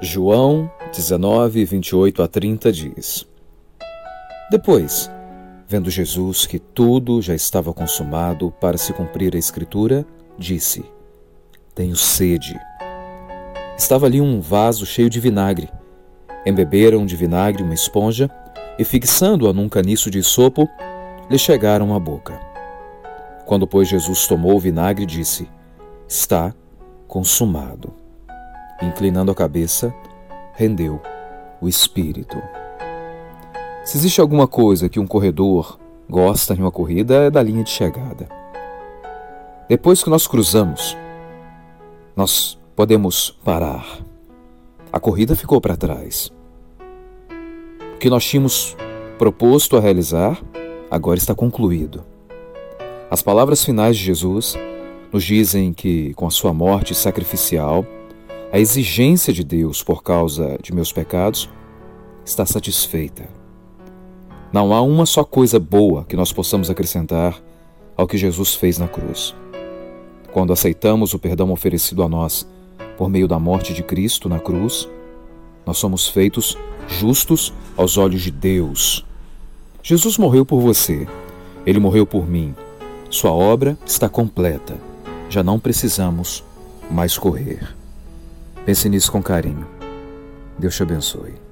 João 19, 28 a 30 diz: Depois, vendo Jesus que tudo já estava consumado para se cumprir a Escritura, disse: Tenho sede. Estava ali um vaso cheio de vinagre. Embeberam de vinagre uma esponja e, fixando-a num caniço de sopo, lhe chegaram à boca. Quando, pois, Jesus tomou o vinagre, disse: Está consumado inclinando a cabeça, rendeu o espírito. Se existe alguma coisa que um corredor gosta em uma corrida, é da linha de chegada. Depois que nós cruzamos, nós podemos parar. A corrida ficou para trás. O que nós tínhamos proposto a realizar agora está concluído. As palavras finais de Jesus nos dizem que, com a sua morte sacrificial, a exigência de Deus por causa de meus pecados está satisfeita. Não há uma só coisa boa que nós possamos acrescentar ao que Jesus fez na cruz. Quando aceitamos o perdão oferecido a nós por meio da morte de Cristo na cruz, nós somos feitos justos aos olhos de Deus. Jesus morreu por você, ele morreu por mim. Sua obra está completa. Já não precisamos mais correr. Pense nisso com carinho. Deus te abençoe.